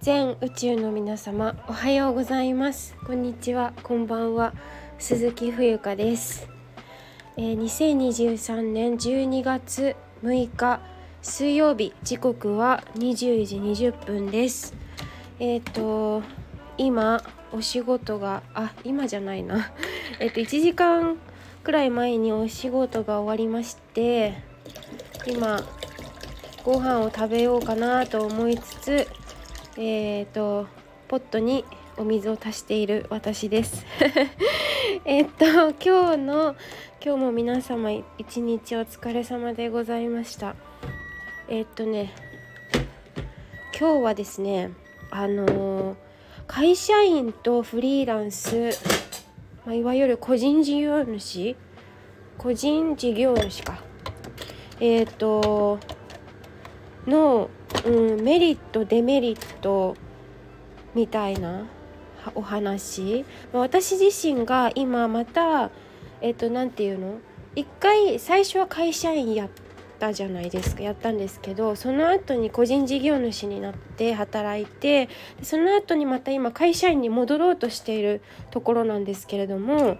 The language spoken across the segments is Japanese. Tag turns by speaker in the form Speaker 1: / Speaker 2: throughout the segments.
Speaker 1: 全宇宙の皆様おはようございます。こんにちは。こんばんは。鈴木冬香です、えー、2023年12月6日水曜日時刻は20時20分です。えっ、ー、と今お仕事があ今じゃないな。えっと1時間くらい前にお仕事が終わりまして今ご飯を食べようかなと思いつつえっ、ー、とポットにお水を足している私です。えっと今日の今日も皆様一日お疲れ様でございました。えっ、とね今日はですねあのー、会社員とフリーランス、まあ、いわゆる個人事業主個人事業主か。えっ、とのうん、メリットデメリットみたいなお話、私自身が今またえっ、と何て言うの？一回最初は会社員やったじゃないですか。やったんですけどその後に個人事業主になって働いてその後にまた今会社員に戻ろうとしているところなんですけれども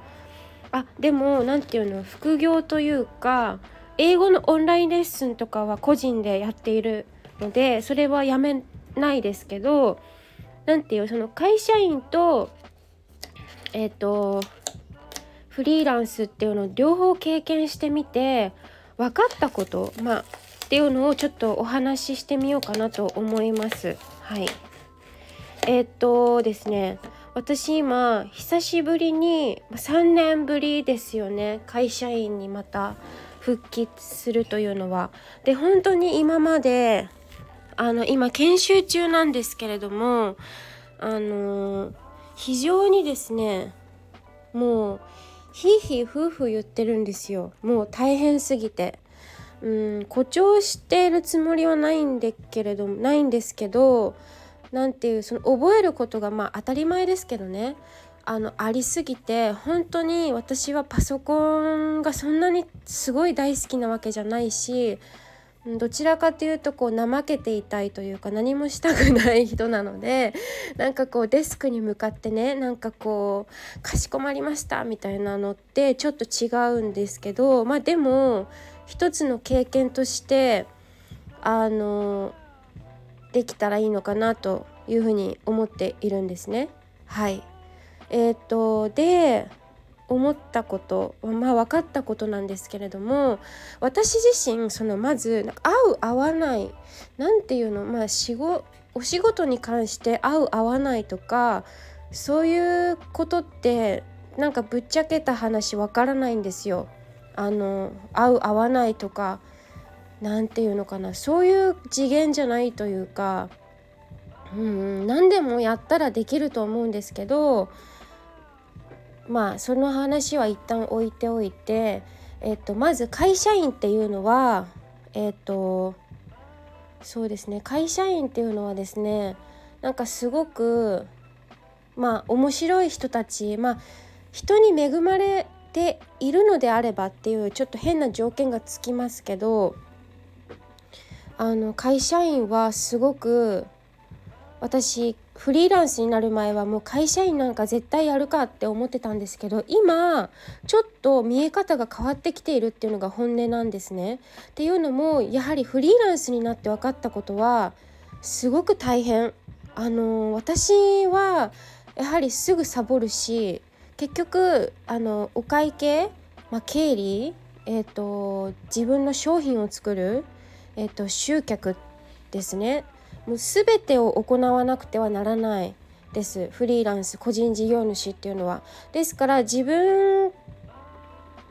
Speaker 1: あでも何て言うの？副業というか英語のオンラインレッスンとかは個人でやっているのでそれはやめないですけど何ていうその会社員とえっ、ー、とフリーランスっていうのを両方経験してみて分かったことまあっていうのをちょっとお話ししてみようかなと思います。はいえっ、ー、とですね私今久しぶりに3年ぶりですよね会社員にまた復帰するというのは。で本当に今まであの今研修中なんですけれどもあの非常にですねもうひいひい夫婦言ってるんですよもう大変すぎて。うん誇張しているつもりはないんでけれどもないんですけど何ていうその覚えることがまあ当たり前ですけどねあのありすぎて本当に私はパソコンがそんなにすごい大好きなわけじゃないしどちらかというとこう怠けていたいというか何もしたくない人なので なんかこうデスクに向かってねなんかこう「かしこまりました」みたいなのってちょっと違うんですけどまあでも一つの経験としてあのできたらいいのかなというふうに思っているんですね。はいえー、っとで思ったことまあ分かったことなんですけれども私自身そのまず合う合わない何ていうのまあ仕事お仕事に関して合う合わないとかそういうことってなんかぶっちゃけた話わからないんですよ。あの合う合わないとか何て言うのかなそういう次元じゃないというか、うん、何でもやったらできると思うんですけどまあその話は一旦置いておいて、えっと、まず会社員っていうのはえっとそうですね。会社員っていうのはですねなんかすごくまあ面白い人たちまあ人に恵まれているのであればっていうちょっと変な条件がつきますけどあの会社員はすごく私フリーランスになる前はもう会社員なんか絶対やるかって思ってたんですけど今ちょっと見え方が変わってきているっていうのが本音なんですね。っていうのもやはりフリーランスになって分かったことはすごく大変。あの私はやはりすぐサボるし結局あのお会計、まあ、経理、えーと、自分の商品を作る、えーと集客ですねもう全てを行わなくてはならないですフリーランス個人事業主っていうのは。ですから自分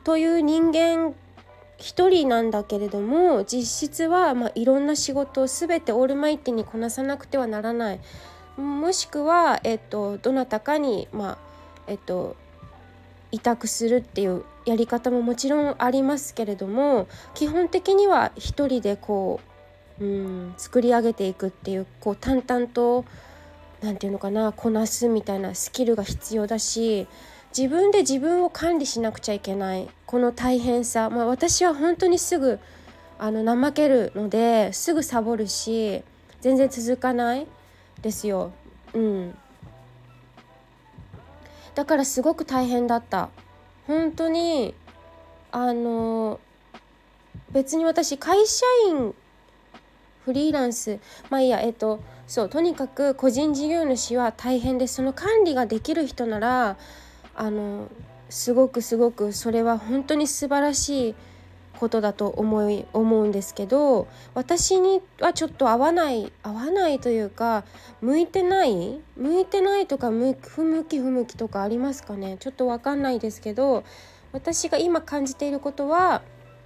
Speaker 1: という人間一人なんだけれども実質はまあいろんな仕事を全てオールマイティにこなさなくてはならないもしくは、えっと、どなたかに、まあえっと、委託するっていうやり方ももちろんありますけれども基本的には一人でこううん作り上げていくっていうこう淡々と何て言うのかなこなすみたいなスキルが必要だし自分で自分を管理しなくちゃいけないこの大変さ、まあ、私は本当にすぐあの怠けるのですぐサボるし全然続かないですよ。うん、だからすごく大変だった。本当にあの別に私会社員フリーランス。まあいいやえっとそうとにかく個人事業主は大変でその管理ができる人ならあのすごくすごくそれは本当に素晴らしいことだと思い思うんですけど私にはちょっと合わない合わないというか向いてない向いてないとか向不向き不向きとかありますかね。ちょっと分かんないですけど私が今感じていることは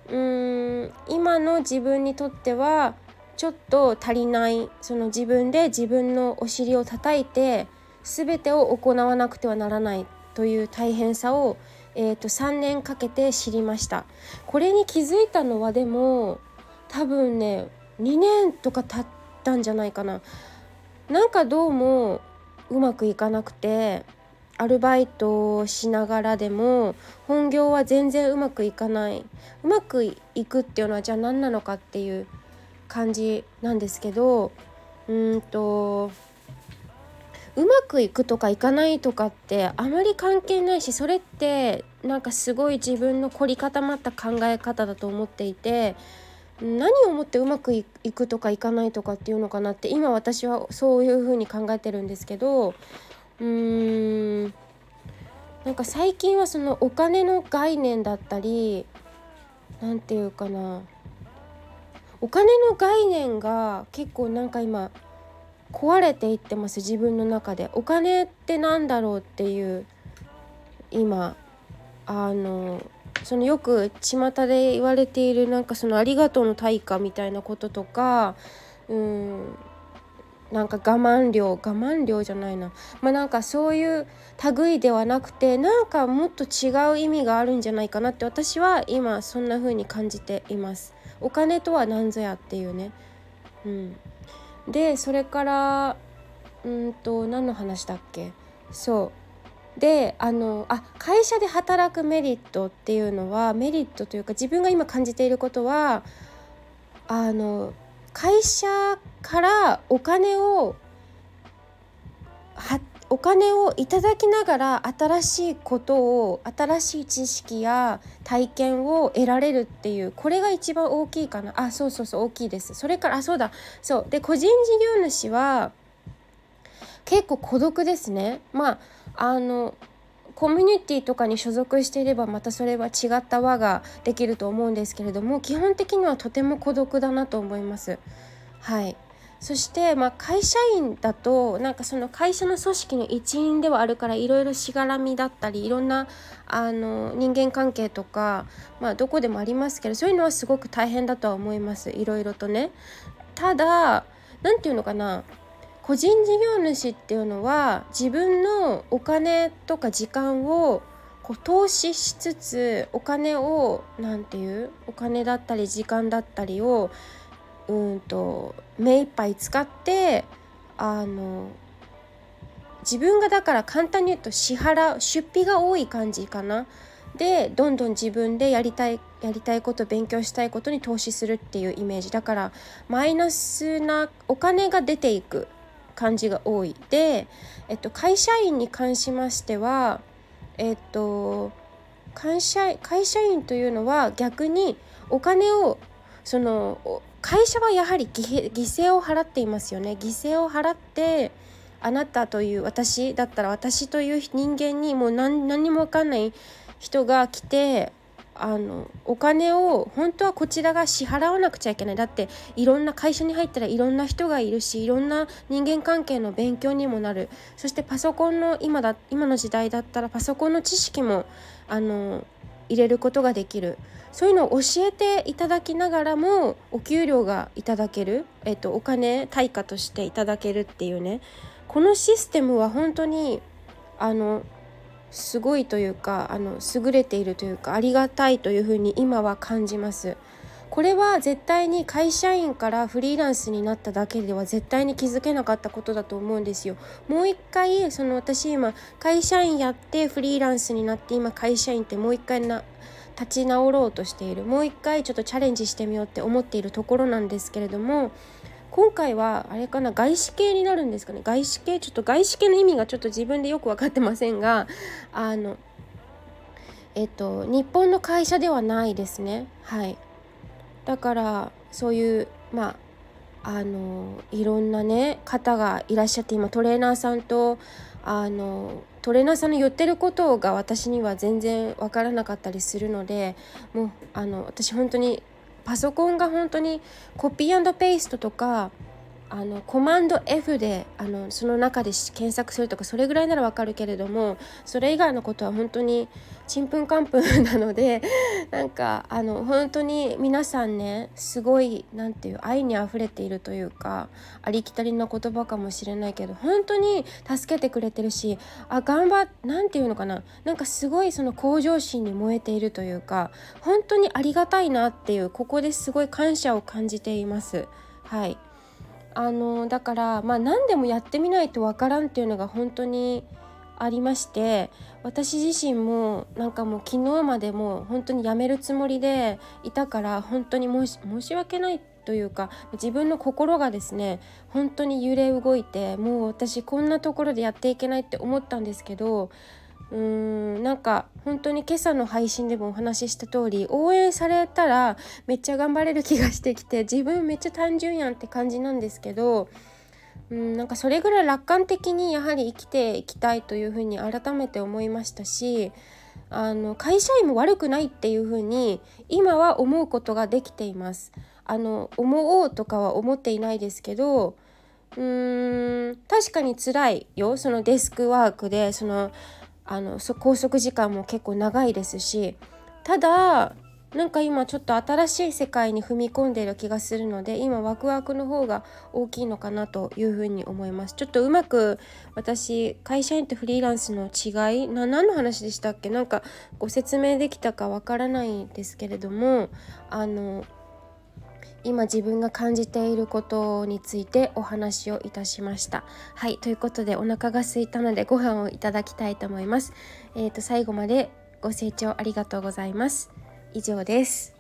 Speaker 1: うーん今の自分にとってはちょっと足りないその自分で自分のお尻を叩いて全てを行わなくてはならないという大変さをえーと、3年かけて知りました。これに気づいたのはでも多分ね2年とか経ったんじゃないかな。なんかどうもうまくいかなくてアルバイトをしながらでも本業は全然うまくいかない。うまくいくっていうのはじゃあ何なのかっていう感じなんですけどうんとうまくいくとかいかないとかってあまり関係ないしそれってなんかすごい自分の凝り固まった考え方だと思っていて何をもってうまくいくとかいかないとかっていうのかなって今私はそういうふうに考えてるんですけどうーんなんか最近はそのお金の概念だったり何て言うかなお金の概念が結構なんか今壊れていってます自分の中で。お金ってなんだろうっていう今あのそのよく巷で言われているなんかそのありがとうの対価みたいなこととかうんなんか我慢量我慢量じゃないな。まあなんかそういう類ではなくてなんかもっと違う意味があるんじゃないかなって私は今そんな風に感じています。お金とは何ぞやっていうね。うん。でそれからうんと何の話だっけ？そう。であのあ会社で働くメリットっていうのはメリットというか自分が今感じていることはあの会社からお金をはお金をいただきながら新しいことを新しい知識や体験を得られるっていうこれが一番大きいかな。あそうそうそう大きいです。それからあそうだ。そう。で個人事業主は結構孤独ですね。まああのコミュニティとかに所属していればまたそれは違った輪ができると思うんですけれども基本的にはとても孤独だなと思います。はい。そして、まあ、会社員だとなんかその会社の組織の一員ではあるからいろいろしがらみだったりいろんなあの人間関係とか、まあ、どこでもありますけどそういうのはすごく大変だとは思いますいろいろとね。ただ何て言うのかな個人事業主っていうのは自分のお金とか時間をこう投資しつつお金を何て言うお金だったり時間だったりをうんと目いっぱい使ってあの自分がだから簡単に言うと支払う出費が多い感じかな。でどんどん自分でやりたいやりたいこと勉強したいことに投資するっていうイメージだからマイナスなお金が出ていく感じが多いで、えっと、会社員に関しましてはえっと会社会社員というのは逆にお金をその会社はやはり犠牲を払っていますよね。犠牲を払ってあなたという私だったら私という人間にもう何何にも分かんない人が来てあのお金を本当はこちらが支払わなくちゃいけない。だっていろんな会社に入ったらいろんな人がいるしいろんな人間関係の勉強にもなる。そしてパソコンの今だ今の時代だったらパソコンの知識もあの入れることができる。そういうのを教えていただきながらもお給料がいただける、えっと、お金対価としていただけるっていうね。このシステムは本当にあのすごいというかあの優れているというかありがたいというふうに今は感じます。これは絶対に会社員からフリーランスになっただけでは絶対に気づけなかったことだと思うんですよ。もう一回その私今会社員やってフリーランスになって今会社員ってもう一回な立ち直ろうとしている。もう一回ちょっとチャレンジしてみようって思っているところなんですけれども今回はあれかな外資系になるんですかね。外資系ちょっと外資系の意味がちょっと自分でよく分かってませんがあのえっと日本の会社ではないですね。はい。だからそういうまああのいろんなね方がいらっしゃって今トレーナーさんとあのトレーナーさんの言ってることが私には全然わからなかったりするのでもうあの私本当にパソコンが本当にコピーペーストとかあのコマンド F であのその中で検索するとかそれぐらいならわかるけれどもそれ以外のことは本当にちんぷんかんぷんなので なんかあの本当に皆さんねすごい何て言う愛にあふれているというかありきたりな言葉かもしれないけど本当に助けてくれてるしあ頑張っ何て言うのかななんかすごいその向上心に燃えているというか本当にありがたいなっていうここですごい感謝を感じています。はいあのだからまあ何でもやってみないとわからんっていうのが本当にありまして私自身もなんかもう昨日までも本当にやめるつもりでいたから本当に申し訳ないというか自分の心がですね本当に揺れ動いてもう私こんなところでやっていけないって思ったんですけどうーんなんか本当に今朝の配信でもお話しした通り応援されたらめっちゃ頑張れる気がしてきて自分めっちゃ単純やんって感じなんですけどうんなんかそれぐらい楽観的にやはり生きていきたいというふうに改めて思いましたしあの会社員も悪くないっていうふうに今は思うことができています。あの思おうとかは思っていないですけどうーん確かに辛いよそのデスクワークでそのあの拘束時間も結構長いですしただなんか今ちょっと新しい世界に踏み込んでいる気がするので今ワクワクの方が大きいのかなというふうに思います。ちょっとうまく私会社員とフリーランスの違いな何の話でしたっけ？なんかご説明できたかわからないんですけれどもあの今自分が感じていることについてお話をいたしました。はいということでお腹が空いたのでご飯をいただきたいと思います。えっ、ー、と最後までご清聴ありがとうございます。以上です。